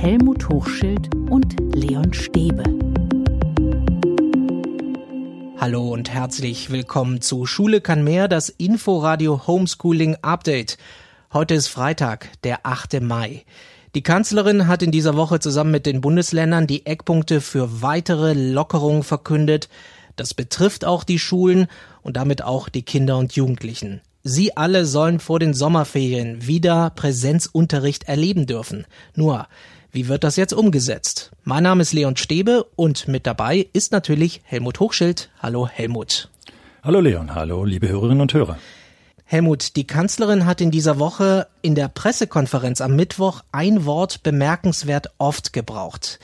Helmut Hochschild und Leon Stäbe. Hallo und herzlich willkommen zu Schule kann mehr, das Inforadio Homeschooling Update. Heute ist Freitag, der 8. Mai. Die Kanzlerin hat in dieser Woche zusammen mit den Bundesländern die Eckpunkte für weitere Lockerungen verkündet. Das betrifft auch die Schulen und damit auch die Kinder und Jugendlichen. Sie alle sollen vor den Sommerferien wieder Präsenzunterricht erleben dürfen. Nur, wie wird das jetzt umgesetzt? Mein Name ist Leon Stäbe und mit dabei ist natürlich Helmut Hochschild. Hallo Helmut. Hallo Leon, hallo liebe Hörerinnen und Hörer. Helmut, die Kanzlerin hat in dieser Woche in der Pressekonferenz am Mittwoch ein Wort bemerkenswert oft gebraucht.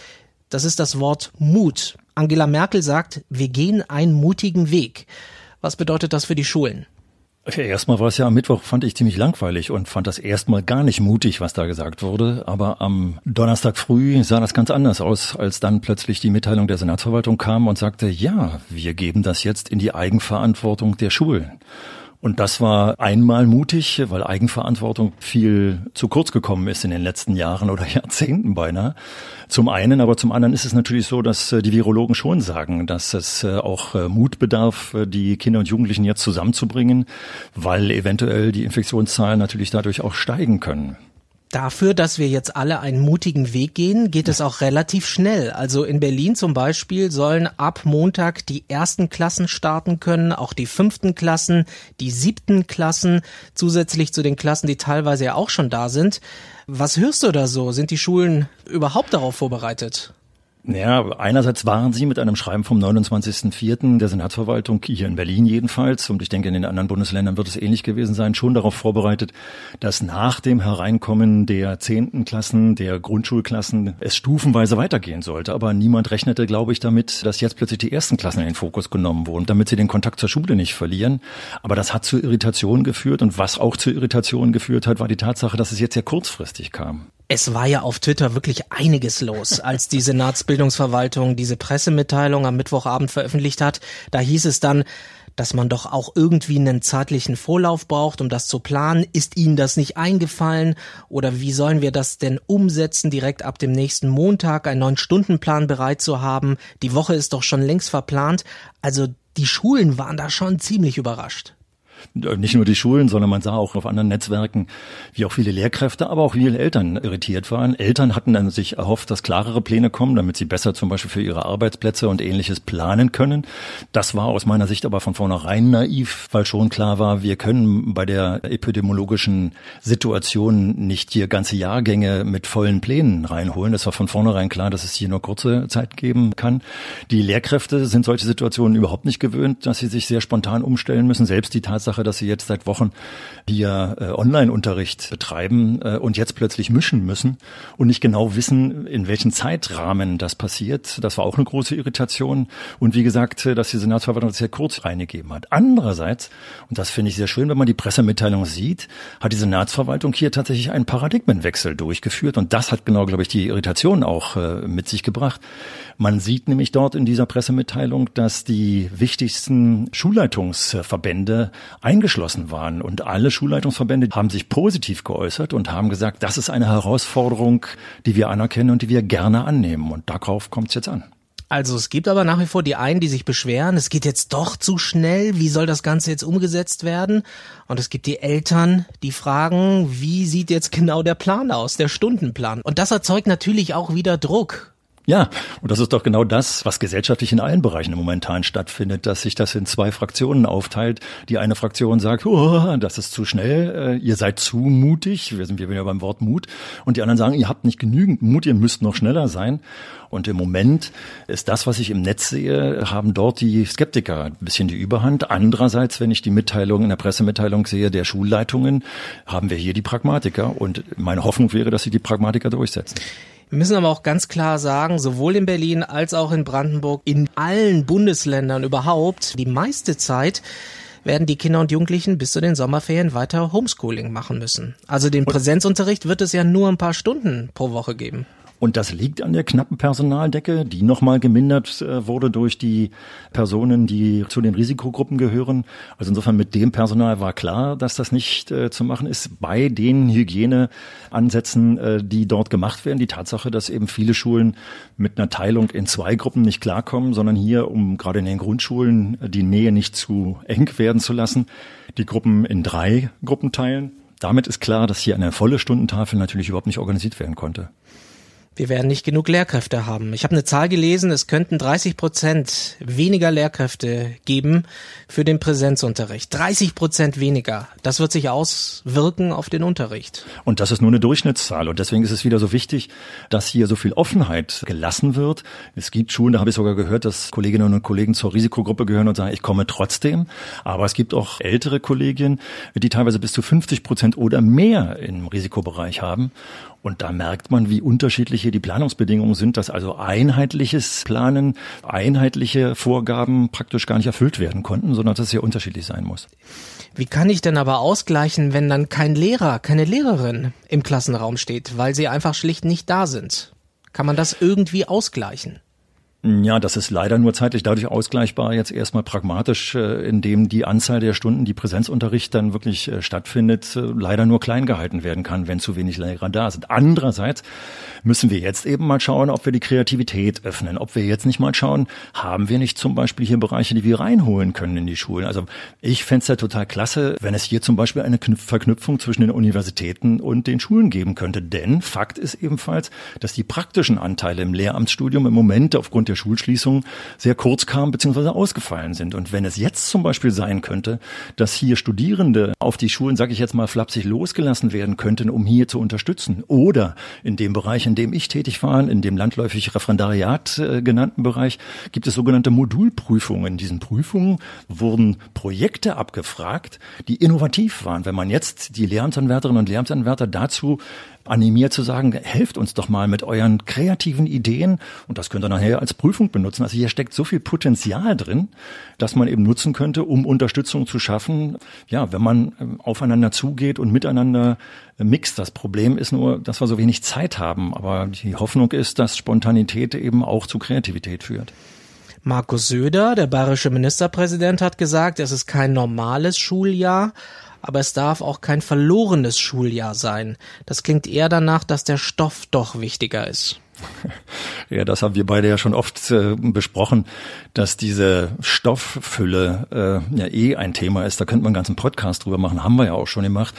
Das ist das Wort Mut. Angela Merkel sagt, wir gehen einen mutigen Weg. Was bedeutet das für die Schulen? Erstmal war es ja am Mittwoch, fand ich ziemlich langweilig und fand das erstmal gar nicht mutig, was da gesagt wurde. Aber am Donnerstag früh sah das ganz anders aus, als dann plötzlich die Mitteilung der Senatsverwaltung kam und sagte, ja, wir geben das jetzt in die Eigenverantwortung der Schulen. Und das war einmal mutig, weil Eigenverantwortung viel zu kurz gekommen ist in den letzten Jahren oder Jahrzehnten beinahe. Zum einen, aber zum anderen ist es natürlich so, dass äh, die Virologen schon sagen, dass es äh, auch äh, Mut bedarf, die Kinder und Jugendlichen jetzt zusammenzubringen, weil eventuell die Infektionszahlen natürlich dadurch auch steigen können. Dafür, dass wir jetzt alle einen mutigen Weg gehen, geht es auch relativ schnell. Also in Berlin zum Beispiel sollen ab Montag die ersten Klassen starten können, auch die fünften Klassen, die siebten Klassen, zusätzlich zu den Klassen, die teilweise ja auch schon da sind. Was hörst du da so? Sind die Schulen überhaupt darauf vorbereitet? Ja, einerseits waren sie mit einem Schreiben vom 29.04. der Senatsverwaltung, hier in Berlin jedenfalls, und ich denke, in den anderen Bundesländern wird es ähnlich gewesen sein, schon darauf vorbereitet, dass nach dem Hereinkommen der zehnten Klassen, der Grundschulklassen, es stufenweise weitergehen sollte. Aber niemand rechnete, glaube ich, damit, dass jetzt plötzlich die ersten Klassen in den Fokus genommen wurden, damit sie den Kontakt zur Schule nicht verlieren. Aber das hat zu Irritationen geführt. Und was auch zu Irritationen geführt hat, war die Tatsache, dass es jetzt sehr kurzfristig kam. Es war ja auf Twitter wirklich einiges los, als die Senatsbildungsverwaltung diese Pressemitteilung am Mittwochabend veröffentlicht hat. Da hieß es dann, dass man doch auch irgendwie einen zeitlichen Vorlauf braucht, um das zu planen. Ist Ihnen das nicht eingefallen? Oder wie sollen wir das denn umsetzen, direkt ab dem nächsten Montag einen neuen Stundenplan bereit zu haben? Die Woche ist doch schon längst verplant. Also die Schulen waren da schon ziemlich überrascht. Nicht nur die Schulen, sondern man sah auch auf anderen Netzwerken, wie auch viele Lehrkräfte, aber auch viele Eltern irritiert waren. Eltern hatten dann sich erhofft, dass klarere Pläne kommen, damit sie besser zum Beispiel für ihre Arbeitsplätze und ähnliches planen können. Das war aus meiner Sicht aber von vornherein naiv, weil schon klar war, wir können bei der epidemiologischen Situation nicht hier ganze Jahrgänge mit vollen Plänen reinholen. Es war von vornherein klar, dass es hier nur kurze Zeit geben kann. Die Lehrkräfte sind solche Situationen überhaupt nicht gewöhnt, dass sie sich sehr spontan umstellen müssen. Selbst die Tatsache, Tatsache, dass sie jetzt seit Wochen hier äh, Online-Unterricht betreiben äh, und jetzt plötzlich mischen müssen und nicht genau wissen, in welchen Zeitrahmen das passiert. Das war auch eine große Irritation. Und wie gesagt, äh, dass die Senatsverwaltung das sehr kurz reingegeben hat. Andererseits, und das finde ich sehr schön, wenn man die Pressemitteilung sieht, hat die Senatsverwaltung hier tatsächlich einen Paradigmenwechsel durchgeführt. Und das hat genau, glaube ich, die Irritation auch äh, mit sich gebracht. Man sieht nämlich dort in dieser Pressemitteilung, dass die wichtigsten Schulleitungsverbände eingeschlossen waren und alle Schulleitungsverbände haben sich positiv geäußert und haben gesagt, das ist eine Herausforderung, die wir anerkennen und die wir gerne annehmen. Und darauf kommt es jetzt an. Also es gibt aber nach wie vor die einen, die sich beschweren, es geht jetzt doch zu schnell, wie soll das Ganze jetzt umgesetzt werden? Und es gibt die Eltern, die fragen, wie sieht jetzt genau der Plan aus, der Stundenplan? Und das erzeugt natürlich auch wieder Druck. Ja, und das ist doch genau das, was gesellschaftlich in allen Bereichen momentan stattfindet, dass sich das in zwei Fraktionen aufteilt. Die eine Fraktion sagt, oh, das ist zu schnell, äh, ihr seid zu mutig, wir sind wieder beim Wort Mut. Und die anderen sagen, ihr habt nicht genügend Mut, ihr müsst noch schneller sein. Und im Moment ist das, was ich im Netz sehe, haben dort die Skeptiker ein bisschen die Überhand. Andererseits, wenn ich die Mitteilung in der Pressemitteilung sehe der Schulleitungen, haben wir hier die Pragmatiker. Und meine Hoffnung wäre, dass sie die Pragmatiker durchsetzen. Wir müssen aber auch ganz klar sagen, sowohl in Berlin als auch in Brandenburg, in allen Bundesländern überhaupt, die meiste Zeit werden die Kinder und Jugendlichen bis zu den Sommerferien weiter Homeschooling machen müssen. Also den Präsenzunterricht wird es ja nur ein paar Stunden pro Woche geben. Und das liegt an der knappen Personaldecke, die nochmal gemindert äh, wurde durch die Personen, die zu den Risikogruppen gehören. Also insofern mit dem Personal war klar, dass das nicht äh, zu machen ist. Bei den Hygieneansätzen, äh, die dort gemacht werden, die Tatsache, dass eben viele Schulen mit einer Teilung in zwei Gruppen nicht klarkommen, sondern hier, um gerade in den Grundschulen die Nähe nicht zu eng werden zu lassen, die Gruppen in drei Gruppen teilen. Damit ist klar, dass hier eine volle Stundentafel natürlich überhaupt nicht organisiert werden konnte wir werden nicht genug Lehrkräfte haben. Ich habe eine Zahl gelesen, es könnten 30 Prozent weniger Lehrkräfte geben für den Präsenzunterricht. 30 Prozent weniger. Das wird sich auswirken auf den Unterricht. Und das ist nur eine Durchschnittszahl. Und deswegen ist es wieder so wichtig, dass hier so viel Offenheit gelassen wird. Es gibt Schulen, da habe ich sogar gehört, dass Kolleginnen und Kollegen zur Risikogruppe gehören und sagen, ich komme trotzdem. Aber es gibt auch ältere Kollegien, die teilweise bis zu 50 Prozent oder mehr im Risikobereich haben. Und da merkt man, wie unterschiedlich hier die Planungsbedingungen sind, dass also einheitliches Planen, einheitliche Vorgaben praktisch gar nicht erfüllt werden konnten, sondern dass es hier unterschiedlich sein muss. Wie kann ich denn aber ausgleichen, wenn dann kein Lehrer, keine Lehrerin im Klassenraum steht, weil sie einfach schlicht nicht da sind? Kann man das irgendwie ausgleichen? Ja, das ist leider nur zeitlich dadurch ausgleichbar, jetzt erstmal pragmatisch, äh, indem die Anzahl der Stunden, die Präsenzunterricht dann wirklich äh, stattfindet, äh, leider nur klein gehalten werden kann, wenn zu wenig Lehrer da sind. Andererseits müssen wir jetzt eben mal schauen, ob wir die Kreativität öffnen, ob wir jetzt nicht mal schauen, haben wir nicht zum Beispiel hier Bereiche, die wir reinholen können in die Schulen. Also ich fände es ja total klasse, wenn es hier zum Beispiel eine Verknüpfung zwischen den Universitäten und den Schulen geben könnte. Denn Fakt ist ebenfalls, dass die praktischen Anteile im Lehramtsstudium im Moment aufgrund der der Schulschließung sehr kurz kamen bzw. ausgefallen sind. Und wenn es jetzt zum Beispiel sein könnte, dass hier Studierende auf die Schulen, sage ich jetzt mal flapsig, losgelassen werden könnten, um hier zu unterstützen, oder in dem Bereich, in dem ich tätig war, in dem landläufig Referendariat äh, genannten Bereich, gibt es sogenannte Modulprüfungen. In diesen Prüfungen wurden Projekte abgefragt, die innovativ waren. Wenn man jetzt die Lehramtsanwärterinnen und Lehramtsanwärter dazu animiert zu sagen, helft uns doch mal mit euren kreativen Ideen und das könnt ihr nachher als Prüfung benutzen. Also hier steckt so viel Potenzial drin, dass man eben nutzen könnte, um Unterstützung zu schaffen. Ja, wenn man ähm, aufeinander zugeht und miteinander äh, mixt. Das Problem ist nur, dass wir so wenig Zeit haben. Aber die Hoffnung ist, dass Spontanität eben auch zu Kreativität führt. Markus Söder, der bayerische Ministerpräsident, hat gesagt, es ist kein normales Schuljahr, aber es darf auch kein verlorenes Schuljahr sein. Das klingt eher danach, dass der Stoff doch wichtiger ist. Ja, das haben wir beide ja schon oft äh, besprochen, dass diese Stofffülle äh, ja eh ein Thema ist. Da könnte man einen ganzen Podcast drüber machen, haben wir ja auch schon gemacht,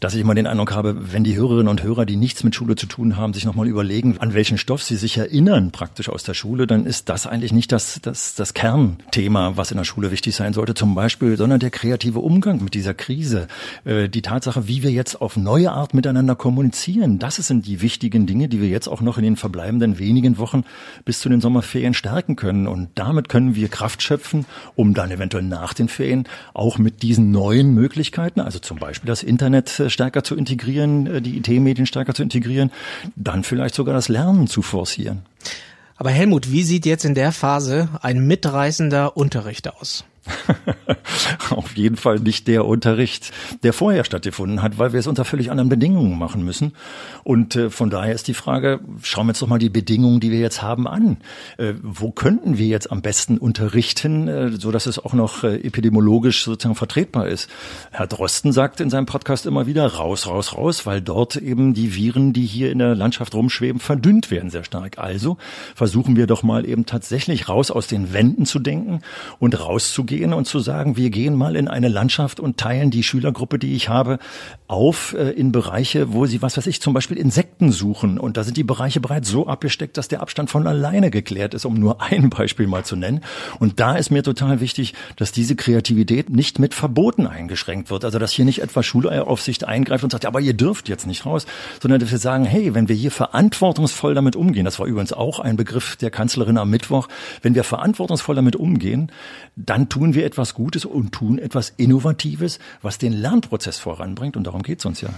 dass ich immer den Eindruck habe, wenn die Hörerinnen und Hörer, die nichts mit Schule zu tun haben, sich nochmal überlegen, an welchen Stoff sie sich erinnern praktisch aus der Schule, dann ist das eigentlich nicht das, das, das Kernthema, was in der Schule wichtig sein sollte zum Beispiel, sondern der kreative Umgang mit dieser Krise. Äh, die Tatsache, wie wir jetzt auf neue Art miteinander kommunizieren, das sind die wichtigen Dinge, die wir jetzt auch noch in den Verbleib verbleibenden wenigen Wochen bis zu den Sommerferien stärken können. Und damit können wir Kraft schöpfen, um dann eventuell nach den Ferien auch mit diesen neuen Möglichkeiten, also zum Beispiel das Internet äh, stärker zu integrieren, äh, die IT-Medien stärker zu integrieren, dann vielleicht sogar das Lernen zu forcieren. Aber Helmut, wie sieht jetzt in der Phase ein mitreißender Unterricht aus? Auf jeden Fall nicht der Unterricht, der vorher stattgefunden hat, weil wir es unter völlig anderen Bedingungen machen müssen. Und äh, von daher ist die Frage, schauen wir uns doch mal die Bedingungen, die wir jetzt haben, an. Äh, wo könnten wir jetzt am besten unterrichten, äh, so dass es auch noch äh, epidemiologisch sozusagen vertretbar ist? Herr Drosten sagt in seinem Podcast immer wieder raus, raus, raus, weil dort eben die Viren, die hier in der Landschaft rumschweben, verdünnt werden sehr stark. Also versuchen wir doch mal eben tatsächlich raus aus den Wänden zu denken und rauszugehen gehen und zu sagen, wir gehen mal in eine Landschaft und teilen die Schülergruppe, die ich habe, auf äh, in Bereiche, wo sie, was weiß ich, zum Beispiel Insekten suchen. Und da sind die Bereiche bereits so abgesteckt, dass der Abstand von alleine geklärt ist, um nur ein Beispiel mal zu nennen. Und da ist mir total wichtig, dass diese Kreativität nicht mit Verboten eingeschränkt wird. Also, dass hier nicht etwa Schulaufsicht eingreift und sagt, ja, aber ihr dürft jetzt nicht raus, sondern dass wir sagen, hey, wenn wir hier verantwortungsvoll damit umgehen, das war übrigens auch ein Begriff der Kanzlerin am Mittwoch, wenn wir verantwortungsvoll damit umgehen, dann tun tun wir etwas Gutes und tun etwas Innovatives, was den Lernprozess voranbringt. Und darum geht es uns ja.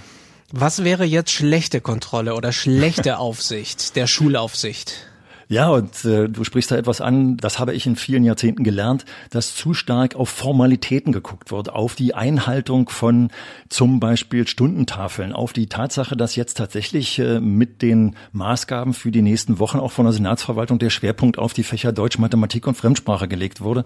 Was wäre jetzt schlechte Kontrolle oder schlechte Aufsicht der Schulaufsicht? Ja, und äh, du sprichst da etwas an, das habe ich in vielen Jahrzehnten gelernt, dass zu stark auf Formalitäten geguckt wird, auf die Einhaltung von zum Beispiel Stundentafeln, auf die Tatsache, dass jetzt tatsächlich äh, mit den Maßgaben für die nächsten Wochen auch von der Senatsverwaltung der Schwerpunkt auf die Fächer Deutsch, Mathematik und Fremdsprache gelegt wurde,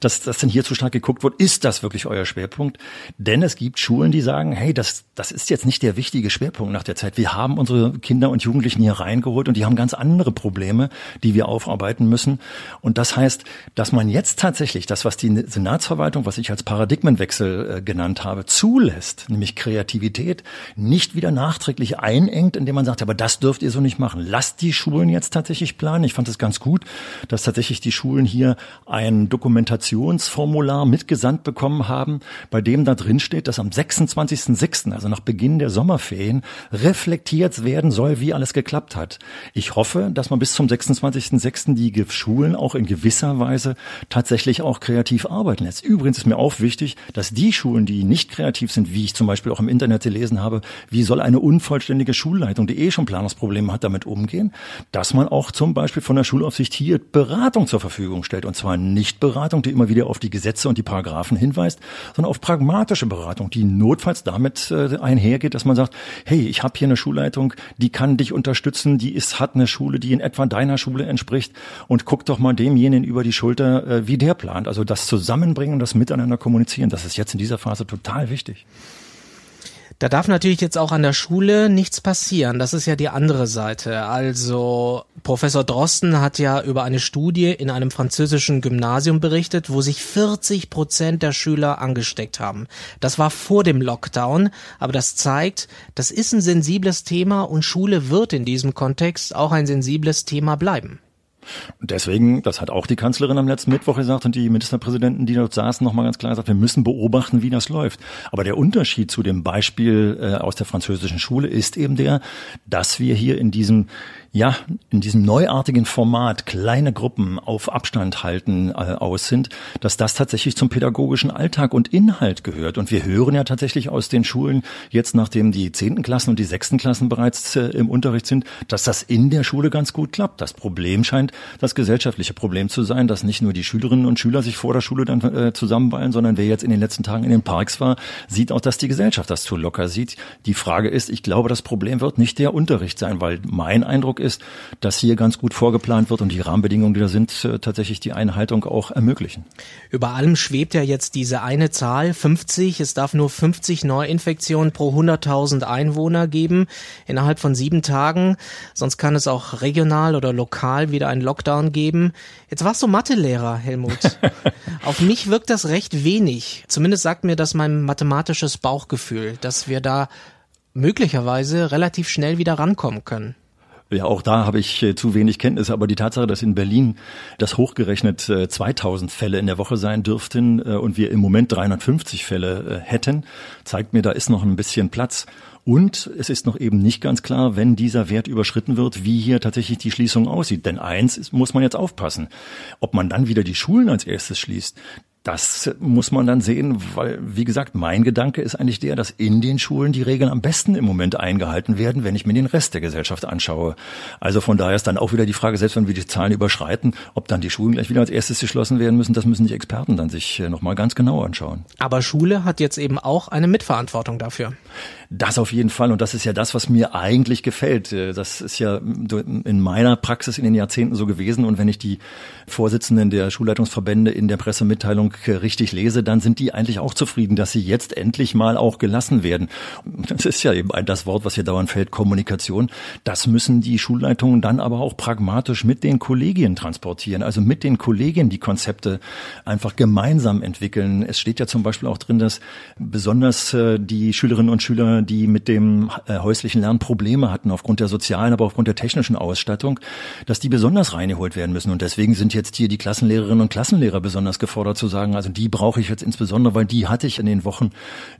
dass das denn hier zu stark geguckt wird, ist das wirklich euer Schwerpunkt? Denn es gibt Schulen, die sagen, hey, das, das ist jetzt nicht der wichtige Schwerpunkt nach der Zeit. Wir haben unsere Kinder und Jugendlichen hier reingeholt und die haben ganz andere Probleme die wir aufarbeiten müssen. Und das heißt, dass man jetzt tatsächlich das, was die Senatsverwaltung, was ich als Paradigmenwechsel äh, genannt habe, zulässt, nämlich Kreativität, nicht wieder nachträglich einengt, indem man sagt, aber das dürft ihr so nicht machen. Lasst die Schulen jetzt tatsächlich planen. Ich fand es ganz gut, dass tatsächlich die Schulen hier ein Dokumentationsformular mitgesandt bekommen haben, bei dem da drin steht, dass am 26.06., also nach Beginn der Sommerferien, reflektiert werden soll, wie alles geklappt hat. Ich hoffe, dass man bis zum 26 26.06. die Schulen auch in gewisser Weise tatsächlich auch kreativ arbeiten lässt. Übrigens ist mir auch wichtig, dass die Schulen, die nicht kreativ sind, wie ich zum Beispiel auch im Internet gelesen habe, wie soll eine unvollständige Schulleitung, die eh schon Planungsprobleme hat, damit umgehen, dass man auch zum Beispiel von der Schulaufsicht hier Beratung zur Verfügung stellt. Und zwar nicht Beratung, die immer wieder auf die Gesetze und die Paragraphen hinweist, sondern auf pragmatische Beratung, die notfalls damit äh, einhergeht, dass man sagt, hey, ich habe hier eine Schulleitung, die kann dich unterstützen, die ist, hat eine Schule, die in etwa deiner Schule entspricht und guck doch mal demjenigen über die Schulter, äh, wie der plant. Also das Zusammenbringen das Miteinander kommunizieren, das ist jetzt in dieser Phase total wichtig. Da darf natürlich jetzt auch an der Schule nichts passieren. Das ist ja die andere Seite. Also Professor Drosten hat ja über eine Studie in einem französischen Gymnasium berichtet, wo sich 40 Prozent der Schüler angesteckt haben. Das war vor dem Lockdown, aber das zeigt, das ist ein sensibles Thema und Schule wird in diesem Kontext auch ein sensibles Thema bleiben. Und deswegen, das hat auch die Kanzlerin am letzten Mittwoch gesagt und die Ministerpräsidenten, die dort saßen, nochmal ganz klar gesagt, wir müssen beobachten, wie das läuft. Aber der Unterschied zu dem Beispiel äh, aus der französischen Schule ist eben der, dass wir hier in diesem ja, in diesem neuartigen Format kleine Gruppen auf Abstand halten äh, aus sind, dass das tatsächlich zum pädagogischen Alltag und Inhalt gehört. Und wir hören ja tatsächlich aus den Schulen, jetzt nachdem die zehnten Klassen und die sechsten Klassen bereits äh, im Unterricht sind, dass das in der Schule ganz gut klappt. Das Problem scheint das gesellschaftliche Problem zu sein, dass nicht nur die Schülerinnen und Schüler sich vor der Schule dann äh, zusammenballen, sondern wer jetzt in den letzten Tagen in den Parks war, sieht auch, dass die Gesellschaft das zu locker sieht. Die Frage ist, ich glaube, das Problem wird nicht der Unterricht sein, weil mein Eindruck ist, dass hier ganz gut vorgeplant wird und die Rahmenbedingungen, die da sind, äh, tatsächlich die Einhaltung auch ermöglichen. Über allem schwebt ja jetzt diese eine Zahl, 50. Es darf nur 50 Neuinfektionen pro 100.000 Einwohner geben innerhalb von sieben Tagen. Sonst kann es auch regional oder lokal wieder einen Lockdown geben. Jetzt warst du Mathelehrer, Helmut. Auf mich wirkt das recht wenig. Zumindest sagt mir das mein mathematisches Bauchgefühl, dass wir da möglicherweise relativ schnell wieder rankommen können. Ja, auch da habe ich äh, zu wenig Kenntnis, aber die Tatsache, dass in Berlin das hochgerechnet äh, 2000 Fälle in der Woche sein dürften äh, und wir im Moment 350 Fälle äh, hätten, zeigt mir, da ist noch ein bisschen Platz. Und es ist noch eben nicht ganz klar, wenn dieser Wert überschritten wird, wie hier tatsächlich die Schließung aussieht. Denn eins ist, muss man jetzt aufpassen. Ob man dann wieder die Schulen als erstes schließt, das muss man dann sehen, weil, wie gesagt, mein Gedanke ist eigentlich der, dass in den Schulen die Regeln am besten im Moment eingehalten werden, wenn ich mir den Rest der Gesellschaft anschaue. Also von daher ist dann auch wieder die Frage, selbst wenn wir die Zahlen überschreiten, ob dann die Schulen gleich wieder als erstes geschlossen werden müssen, das müssen die Experten dann sich äh, nochmal ganz genau anschauen. Aber Schule hat jetzt eben auch eine Mitverantwortung dafür. Das auf jeden Fall. Und das ist ja das, was mir eigentlich gefällt. Äh, das ist ja in meiner Praxis in den Jahrzehnten so gewesen. Und wenn ich die Vorsitzenden der Schulleitungsverbände in der Pressemitteilung richtig lese, dann sind die eigentlich auch zufrieden, dass sie jetzt endlich mal auch gelassen werden. Das ist ja eben das Wort, was hier dauernd fällt, Kommunikation. Das müssen die Schulleitungen dann aber auch pragmatisch mit den Kollegien transportieren, also mit den Kollegien die Konzepte einfach gemeinsam entwickeln. Es steht ja zum Beispiel auch drin, dass besonders äh, die Schülerinnen und Schüler, die mit dem äh, häuslichen Lernen Probleme hatten, aufgrund der sozialen, aber aufgrund der technischen Ausstattung, dass die besonders reingeholt werden müssen. Und deswegen sind jetzt hier die Klassenlehrerinnen und Klassenlehrer besonders gefordert zu sagen, sagen, also die brauche ich jetzt insbesondere, weil die hatte ich in den Wochen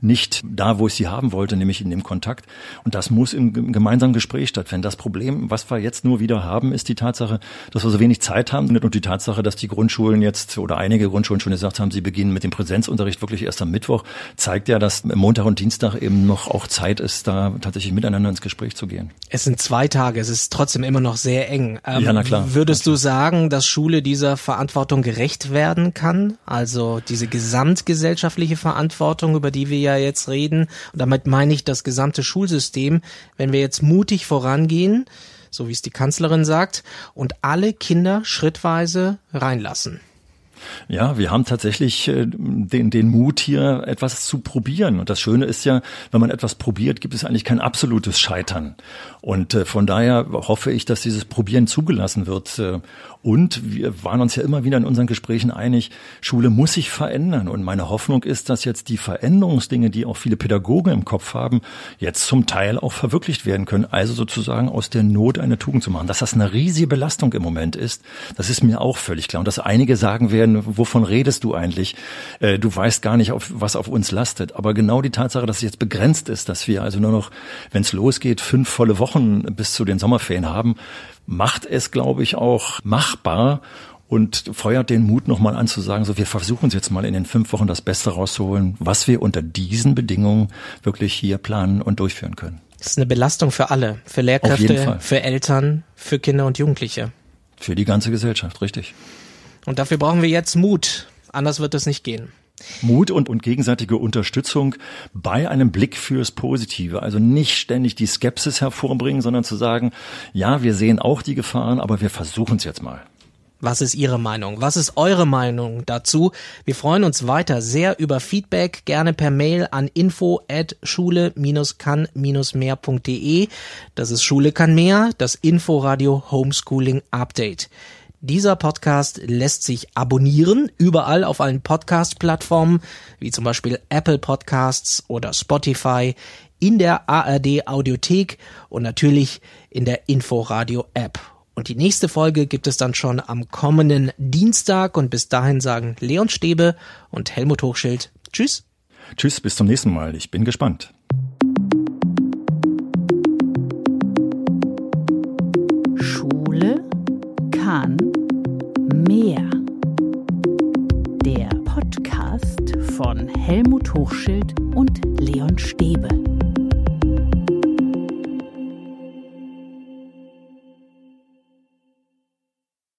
nicht da, wo ich sie haben wollte, nämlich in dem Kontakt. Und das muss im gemeinsamen Gespräch stattfinden. Das Problem, was wir jetzt nur wieder haben, ist die Tatsache, dass wir so wenig Zeit haben und die Tatsache, dass die Grundschulen jetzt oder einige Grundschulen schon gesagt haben, sie beginnen mit dem Präsenzunterricht wirklich erst am Mittwoch, zeigt ja, dass Montag und Dienstag eben noch auch Zeit ist, da tatsächlich miteinander ins Gespräch zu gehen. Es sind zwei Tage, es ist trotzdem immer noch sehr eng. Ähm, ja, na klar. Würdest du sagen, dass Schule dieser Verantwortung gerecht werden kann? Also diese gesamtgesellschaftliche Verantwortung, über die wir ja jetzt reden. Und damit meine ich das gesamte Schulsystem. Wenn wir jetzt mutig vorangehen, so wie es die Kanzlerin sagt, und alle Kinder schrittweise reinlassen. Ja, wir haben tatsächlich äh, den, den Mut, hier etwas zu probieren. Und das Schöne ist ja, wenn man etwas probiert, gibt es eigentlich kein absolutes Scheitern. Und äh, von daher hoffe ich, dass dieses Probieren zugelassen wird. Äh, und wir waren uns ja immer wieder in unseren Gesprächen einig, Schule muss sich verändern. Und meine Hoffnung ist, dass jetzt die Veränderungsdinge, die auch viele Pädagogen im Kopf haben, jetzt zum Teil auch verwirklicht werden können. Also sozusagen aus der Not eine Tugend zu machen. Dass das eine riesige Belastung im Moment ist, das ist mir auch völlig klar. Und dass einige sagen werden, wovon redest du eigentlich? Äh, du weißt gar nicht, was auf uns lastet. Aber genau die Tatsache, dass es jetzt begrenzt ist, dass wir also nur noch, wenn es losgeht, fünf volle Wochen bis zu den Sommerferien haben, macht es, glaube ich, auch machbar und feuert den Mut nochmal an zu sagen, so wir versuchen es jetzt mal in den fünf Wochen das Beste rauszuholen, was wir unter diesen Bedingungen wirklich hier planen und durchführen können. Das ist eine Belastung für alle, für Lehrkräfte, für Eltern, für Kinder und Jugendliche. Für die ganze Gesellschaft, richtig. Und dafür brauchen wir jetzt Mut. Anders wird es nicht gehen. Mut und, und gegenseitige Unterstützung bei einem Blick fürs Positive. Also nicht ständig die Skepsis hervorbringen, sondern zu sagen, ja, wir sehen auch die Gefahren, aber wir versuchen es jetzt mal. Was ist Ihre Meinung? Was ist eure Meinung dazu? Wir freuen uns weiter sehr über Feedback, gerne per Mail an info at schule-kann-mehr.de. Das ist Schule kann mehr, das Inforadio Homeschooling Update. Dieser Podcast lässt sich abonnieren, überall auf allen Podcast-Plattformen, wie zum Beispiel Apple Podcasts oder Spotify, in der ARD Audiothek und natürlich in der Inforadio App. Und die nächste Folge gibt es dann schon am kommenden Dienstag und bis dahin sagen Leon Stäbe und Helmut Hochschild Tschüss. Tschüss, bis zum nächsten Mal. Ich bin gespannt. Hochschild und Leon Stäbe.